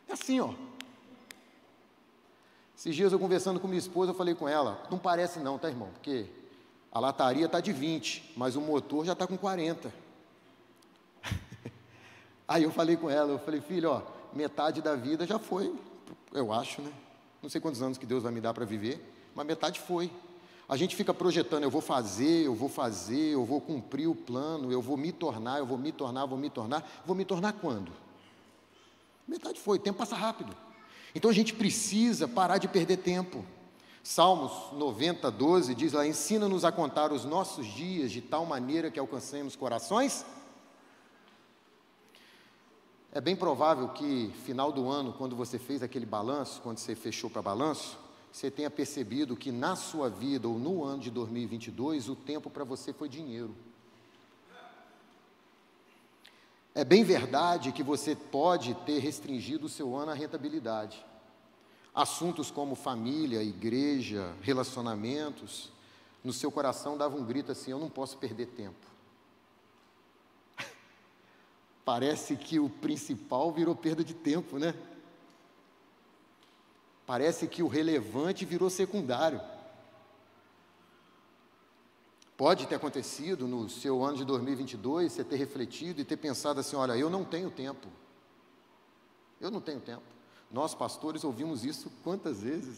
A: É assim, ó. Esses dias eu conversando com minha esposa, eu falei com ela, não parece não, tá, irmão? Porque a lataria está de 20, mas o motor já está com 40. Aí eu falei com ela, eu falei, filho, ó, metade da vida já foi, eu acho, né? Não sei quantos anos que Deus vai me dar para viver, mas metade foi. A gente fica projetando, eu vou fazer, eu vou fazer, eu vou cumprir o plano, eu vou me tornar, eu vou me tornar, vou me tornar. Vou me tornar quando? Metade foi, o tempo passa rápido. Então a gente precisa parar de perder tempo. Salmos 90, 12 diz lá: Ensina-nos a contar os nossos dias de tal maneira que alcancemos corações. É bem provável que, final do ano, quando você fez aquele balanço, quando você fechou para balanço, você tenha percebido que na sua vida ou no ano de 2022 o tempo para você foi dinheiro. É bem verdade que você pode ter restringido o seu ano à rentabilidade. Assuntos como família, igreja, relacionamentos, no seu coração dava um grito assim: eu não posso perder tempo. Parece que o principal virou perda de tempo, né? Parece que o relevante virou secundário. Pode ter acontecido no seu ano de 2022, você ter refletido e ter pensado assim: olha, eu não tenho tempo. Eu não tenho tempo. Nós, pastores, ouvimos isso quantas vezes?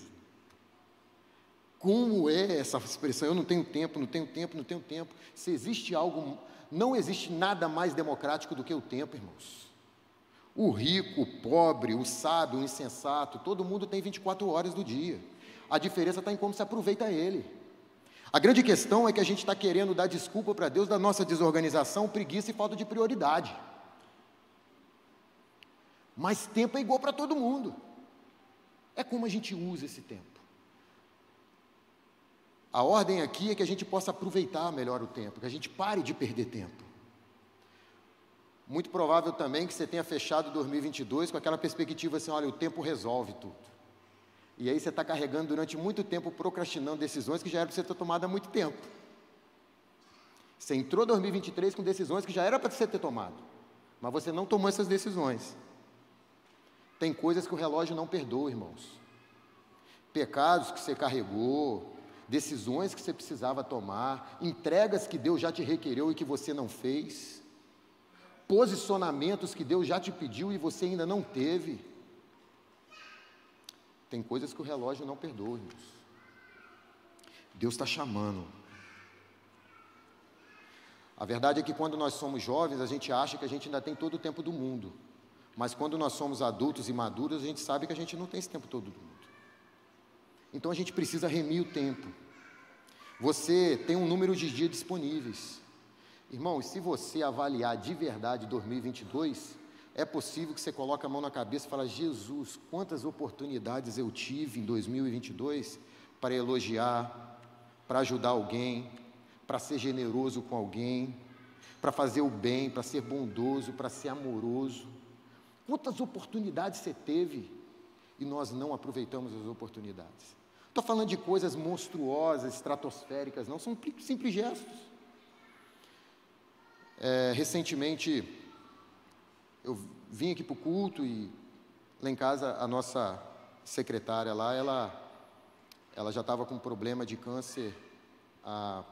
A: Como é essa expressão? Eu não tenho tempo, não tenho tempo, não tenho tempo. Se existe algo, não existe nada mais democrático do que o tempo, irmãos. O rico, o pobre, o sábio, o insensato, todo mundo tem 24 horas do dia. A diferença está em como se aproveita ele. A grande questão é que a gente está querendo dar desculpa para Deus da nossa desorganização, preguiça e falta de prioridade. Mas tempo é igual para todo mundo. É como a gente usa esse tempo. A ordem aqui é que a gente possa aproveitar melhor o tempo, que a gente pare de perder tempo. Muito provável também que você tenha fechado 2022 com aquela perspectiva assim: olha, o tempo resolve tudo. E aí você está carregando durante muito tempo, procrastinando decisões que já eram para você ter tomado há muito tempo. Você entrou em 2023 com decisões que já era para você ter tomado, mas você não tomou essas decisões. Tem coisas que o relógio não perdoa, irmãos. Pecados que você carregou, decisões que você precisava tomar, entregas que Deus já te requereu e que você não fez, posicionamentos que Deus já te pediu e você ainda não teve. Tem coisas que o relógio não perdoa, irmãos. Deus está chamando. A verdade é que quando nós somos jovens, a gente acha que a gente ainda tem todo o tempo do mundo. Mas quando nós somos adultos e maduros, a gente sabe que a gente não tem esse tempo todo do mundo. Então a gente precisa remir o tempo. Você tem um número de dias disponíveis. Irmão, se você avaliar de verdade 2022, é possível que você coloque a mão na cabeça e fale: Jesus, quantas oportunidades eu tive em 2022 para elogiar, para ajudar alguém, para ser generoso com alguém, para fazer o bem, para ser bondoso, para ser amoroso. Quantas oportunidades você teve e nós não aproveitamos as oportunidades? Estou falando de coisas monstruosas, estratosféricas, não, são simples gestos. É, recentemente, eu vim aqui para o culto e lá em casa a nossa secretária lá, ela, ela já estava com problema de câncer há,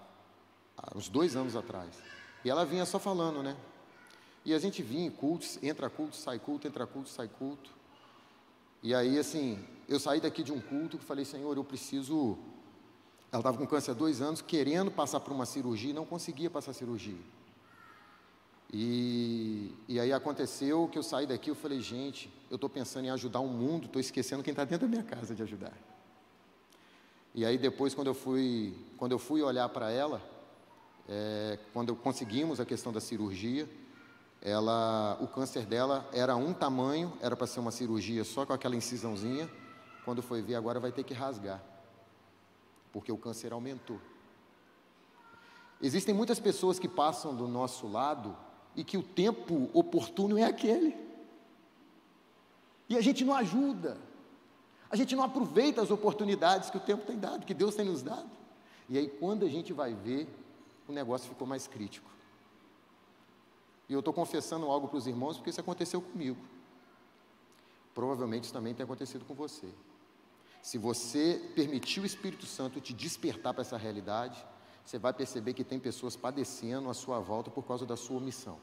A: há uns dois anos atrás. E ela vinha só falando, né? E a gente vinha em cultos, entra culto, sai culto, entra culto, sai culto. E aí, assim, eu saí daqui de um culto e falei, Senhor, eu preciso. Ela estava com câncer há dois anos, querendo passar por uma cirurgia e não conseguia passar a cirurgia. E, e aí aconteceu que eu saí daqui, eu falei, gente, eu estou pensando em ajudar o mundo, estou esquecendo quem está dentro da minha casa de ajudar. E aí depois, quando eu fui, quando eu fui olhar para ela, é, quando conseguimos a questão da cirurgia, ela, o câncer dela era um tamanho, era para ser uma cirurgia só com aquela incisãozinha, quando foi ver agora vai ter que rasgar, porque o câncer aumentou. Existem muitas pessoas que passam do nosso lado e que o tempo oportuno é aquele. E a gente não ajuda, a gente não aproveita as oportunidades que o tempo tem dado, que Deus tem nos dado. E aí, quando a gente vai ver, o negócio ficou mais crítico. E eu estou confessando algo para os irmãos porque isso aconteceu comigo. Provavelmente isso também tem acontecido com você. Se você permitir o Espírito Santo te despertar para essa realidade, você vai perceber que tem pessoas padecendo à sua volta por causa da sua omissão.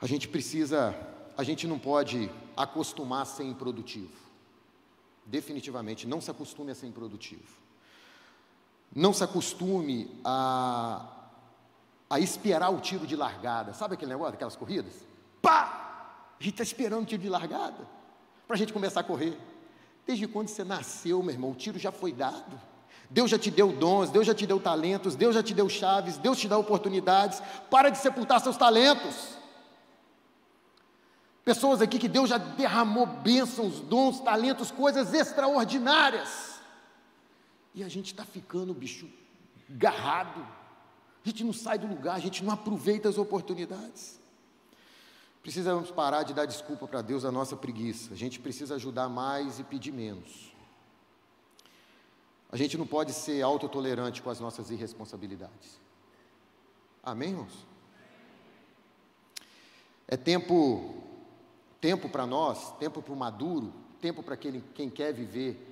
A: A gente precisa, a gente não pode acostumar a ser improdutivo. Definitivamente, não se acostume a ser improdutivo. Não se acostume a, a esperar o tiro de largada. Sabe aquele negócio, aquelas corridas? Pá! A gente está esperando o tiro de largada para a gente começar a correr. Desde quando você nasceu, meu irmão, o tiro já foi dado. Deus já te deu dons, Deus já te deu talentos, Deus já te deu chaves, Deus te dá oportunidades. Para de sepultar seus talentos. Pessoas aqui que Deus já derramou bênçãos, dons, talentos, coisas extraordinárias. E a gente está ficando, bicho, garrado. A gente não sai do lugar, a gente não aproveita as oportunidades. Precisamos parar de dar desculpa para Deus a nossa preguiça. A gente precisa ajudar mais e pedir menos. A gente não pode ser autotolerante com as nossas irresponsabilidades. Amém, irmãos? É tempo, tempo para nós, tempo para o maduro, tempo para quem quer viver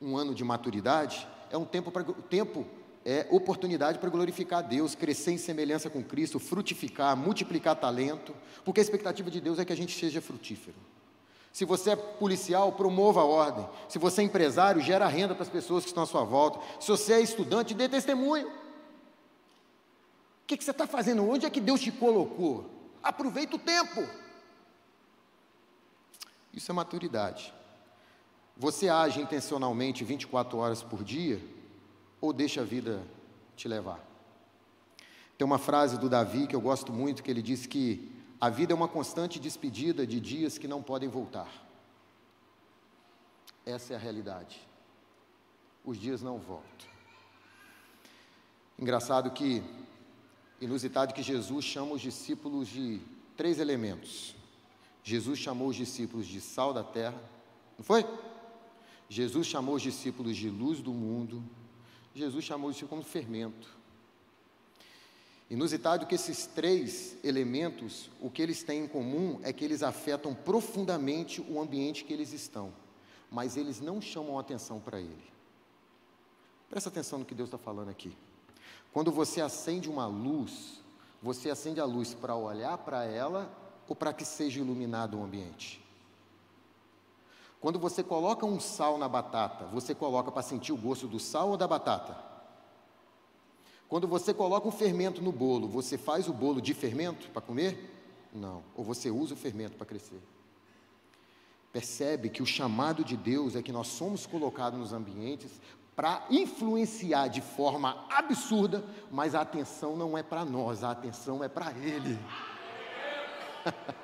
A: um ano de maturidade, é um tempo para tempo é oportunidade para glorificar a Deus, crescer em semelhança com Cristo, frutificar, multiplicar talento, porque a expectativa de Deus é que a gente seja frutífero. Se você é policial, promova a ordem. Se você é empresário, gera renda para as pessoas que estão à sua volta. Se você é estudante, dê testemunho. O que, que você está fazendo? Onde é que Deus te colocou? Aproveita o tempo. Isso é maturidade. Você age intencionalmente 24 horas por dia ou deixa a vida te levar? Tem uma frase do Davi que eu gosto muito, que ele diz que a vida é uma constante despedida de dias que não podem voltar. Essa é a realidade. Os dias não voltam. Engraçado que, inusitado que Jesus chama os discípulos de três elementos. Jesus chamou os discípulos de sal da terra, não foi? Jesus chamou os discípulos de luz do mundo Jesus chamou isso como fermento. Inusitado que esses três elementos, o que eles têm em comum é que eles afetam profundamente o ambiente que eles estão, mas eles não chamam atenção para ele. Presta atenção no que Deus está falando aqui. Quando você acende uma luz, você acende a luz para olhar para ela ou para que seja iluminado o ambiente? Quando você coloca um sal na batata, você coloca para sentir o gosto do sal ou da batata? Quando você coloca um fermento no bolo, você faz o bolo de fermento para comer? Não. Ou você usa o fermento para crescer? Percebe que o chamado de Deus é que nós somos colocados nos ambientes para influenciar de forma absurda, mas a atenção não é para nós, a atenção é para Ele.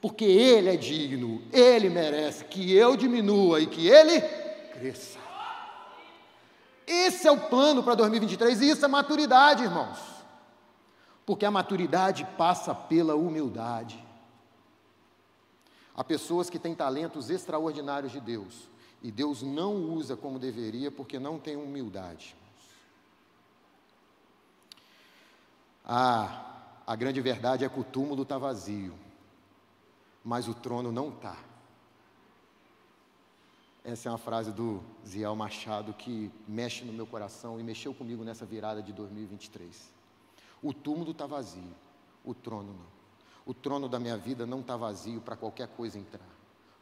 A: porque Ele é digno, Ele merece que eu diminua e que Ele cresça. Esse é o plano para 2023 e isso é maturidade, irmãos. Porque a maturidade passa pela humildade. Há pessoas que têm talentos extraordinários de Deus e Deus não usa como deveria porque não tem humildade. Ah, a grande verdade é que o túmulo está vazio mas o trono não está. Essa é uma frase do Ziel Machado que mexe no meu coração e mexeu comigo nessa virada de 2023. O túmulo está vazio, o trono não. O trono da minha vida não está vazio para qualquer coisa entrar.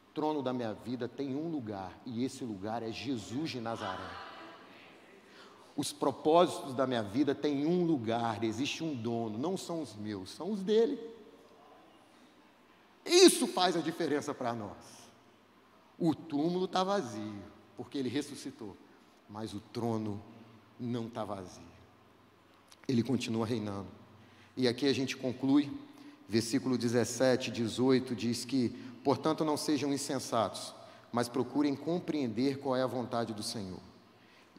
A: O trono da minha vida tem um lugar e esse lugar é Jesus de Nazaré. Os propósitos da minha vida têm um lugar, existe um dono, não são os meus, são os dele. Isso faz a diferença para nós. O túmulo está vazio, porque ele ressuscitou, mas o trono não está vazio. Ele continua reinando. E aqui a gente conclui, versículo 17, 18, diz que, portanto, não sejam insensatos, mas procurem compreender qual é a vontade do Senhor.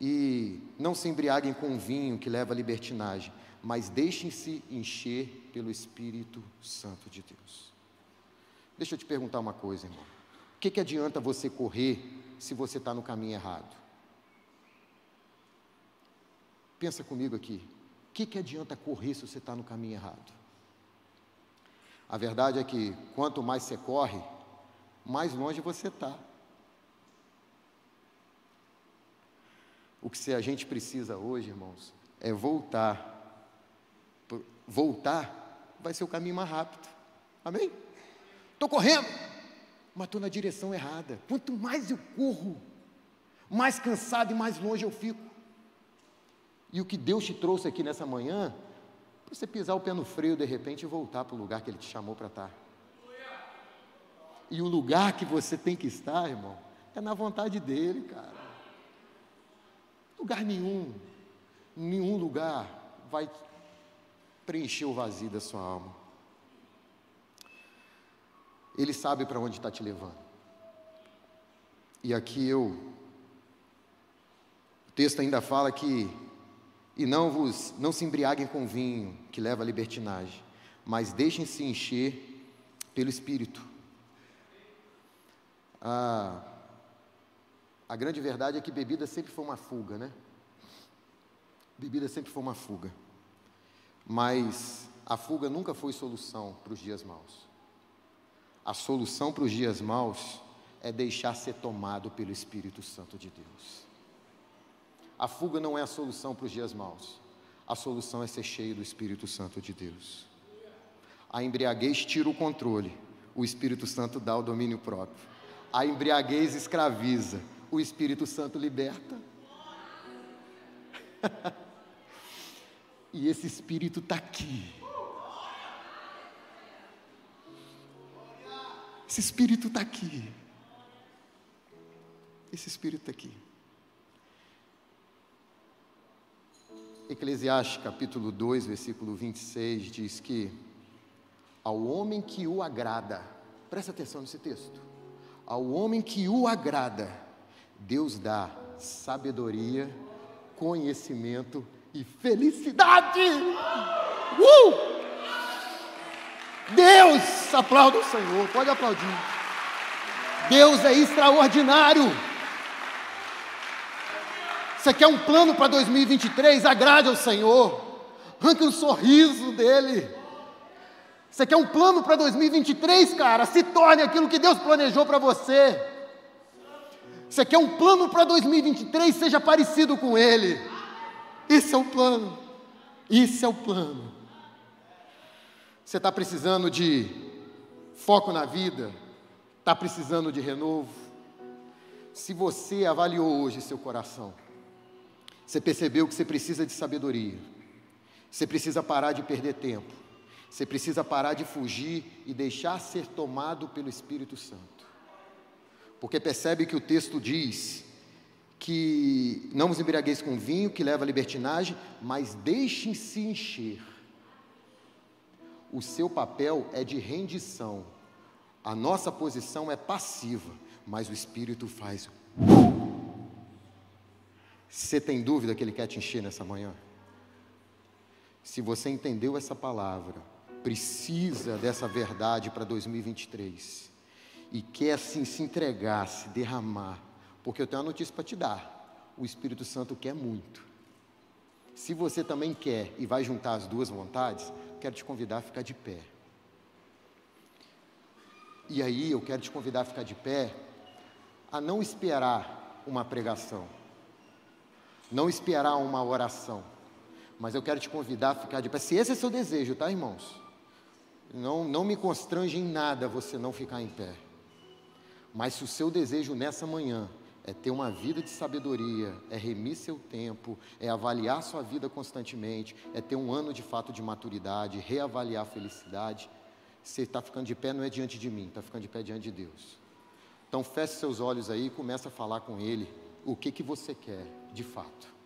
A: E não se embriaguem com vinho que leva à libertinagem, mas deixem-se encher pelo Espírito Santo de Deus. Deixa eu te perguntar uma coisa, irmão. O que, que adianta você correr se você está no caminho errado? Pensa comigo aqui. O que, que adianta correr se você está no caminho errado? A verdade é que quanto mais você corre, mais longe você está. O que a gente precisa hoje, irmãos, é voltar. Voltar vai ser o caminho mais rápido. Amém? Estou correndo, mas estou na direção errada. Quanto mais eu corro, mais cansado e mais longe eu fico. E o que Deus te trouxe aqui nessa manhã para você pisar o pé no freio de repente e voltar para o lugar que Ele te chamou para estar. E o lugar que você tem que estar, irmão, é na vontade dEle, cara. Lugar nenhum, nenhum lugar vai preencher o vazio da sua alma. Ele sabe para onde está te levando. E aqui eu. O texto ainda fala que e não vos não se embriaguem com vinho que leva à libertinagem, mas deixem-se encher pelo Espírito. Ah, a grande verdade é que bebida sempre foi uma fuga, né? Bebida sempre foi uma fuga. Mas a fuga nunca foi solução para os dias maus. A solução para os dias maus é deixar ser tomado pelo Espírito Santo de Deus. A fuga não é a solução para os dias maus. A solução é ser cheio do Espírito Santo de Deus. A embriaguez tira o controle, o Espírito Santo dá o domínio próprio. A embriaguez escraviza, o Espírito Santo liberta. e esse Espírito está aqui. Esse Espírito está aqui. Esse Espírito está aqui. Eclesiastes capítulo 2, versículo 26 diz que ao homem que o agrada, presta atenção nesse texto, ao homem que o agrada, Deus dá sabedoria, conhecimento e felicidade. Uh! Deus, aplauda o Senhor, pode aplaudir. Deus é extraordinário. Você quer um plano para 2023? Agrade ao Senhor. Arranque um sorriso dele. Você quer um plano para 2023, cara? Se torne aquilo que Deus planejou para você. Você quer um plano para 2023? Seja parecido com Ele. Esse é o plano. Esse é o plano. Você está precisando de foco na vida? Está precisando de renovo? Se você avaliou hoje seu coração, você percebeu que você precisa de sabedoria. Você precisa parar de perder tempo. Você precisa parar de fugir e deixar ser tomado pelo Espírito Santo. Porque percebe que o texto diz que não vos embriagueis com vinho que leva à libertinagem, mas deixem-se encher. O seu papel é de rendição. A nossa posição é passiva, mas o Espírito faz. Você tem dúvida que Ele quer te encher nessa manhã? Se você entendeu essa palavra, precisa dessa verdade para 2023 e quer assim se entregar, se derramar, porque eu tenho uma notícia para te dar: o Espírito Santo quer muito. Se você também quer e vai juntar as duas vontades, quero te convidar a ficar de pé. E aí eu quero te convidar a ficar de pé, a não esperar uma pregação não esperar uma oração. Mas eu quero te convidar a ficar de pé. Se esse é seu desejo, tá, irmãos? Não, não me constrange em nada você não ficar em pé. Mas se o seu desejo nessa manhã é ter uma vida de sabedoria, é remir seu tempo, é avaliar sua vida constantemente, é ter um ano de fato de maturidade, reavaliar a felicidade, você está ficando de pé não é diante de mim, está ficando de pé diante de Deus. Então feche seus olhos aí e comece a falar com Ele o que, que você quer de fato.